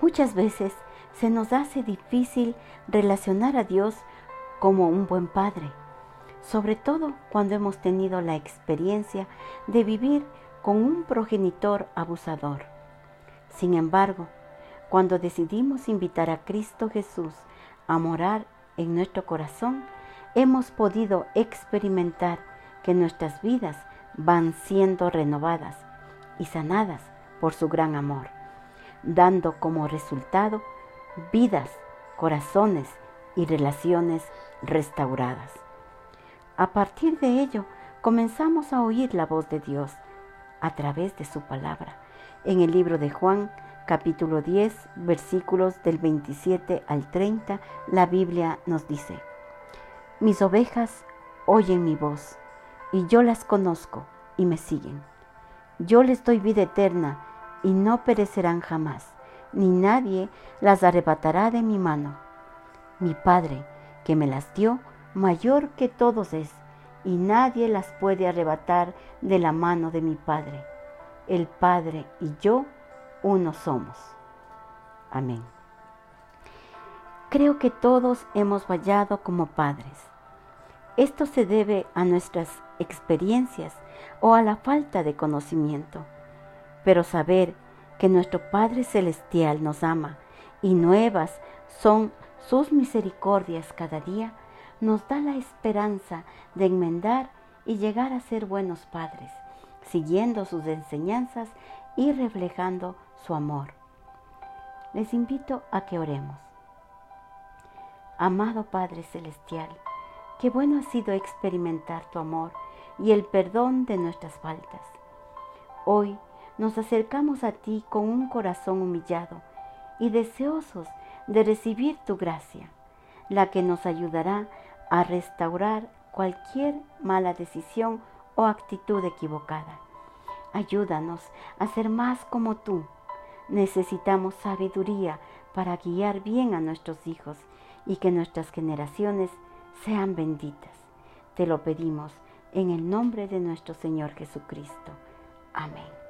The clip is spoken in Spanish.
Muchas veces se nos hace difícil relacionar a Dios como un buen padre, sobre todo cuando hemos tenido la experiencia de vivir con un progenitor abusador. Sin embargo, cuando decidimos invitar a Cristo Jesús a morar en nuestro corazón, hemos podido experimentar que nuestras vidas van siendo renovadas y sanadas por su gran amor, dando como resultado vidas, corazones y relaciones restauradas. A partir de ello, comenzamos a oír la voz de Dios a través de su palabra. En el libro de Juan, capítulo 10, versículos del 27 al 30, la Biblia nos dice, Mis ovejas oyen mi voz, y yo las conozco y me siguen. Yo les doy vida eterna, y no perecerán jamás, ni nadie las arrebatará de mi mano. Mi Padre, que me las dio, mayor que todos es, y nadie las puede arrebatar de la mano de mi Padre. El Padre y yo uno somos. Amén. Creo que todos hemos fallado como padres. Esto se debe a nuestras experiencias o a la falta de conocimiento. Pero saber que nuestro Padre Celestial nos ama y nuevas son sus misericordias cada día, nos da la esperanza de enmendar y llegar a ser buenos padres, siguiendo sus enseñanzas y reflejando su amor. Les invito a que oremos. Amado Padre Celestial, qué bueno ha sido experimentar tu amor y el perdón de nuestras faltas. Hoy nos acercamos a ti con un corazón humillado y deseosos de recibir tu gracia, la que nos ayudará a restaurar cualquier mala decisión o actitud equivocada. Ayúdanos a ser más como tú. Necesitamos sabiduría para guiar bien a nuestros hijos y que nuestras generaciones sean benditas. Te lo pedimos en el nombre de nuestro Señor Jesucristo. Amén.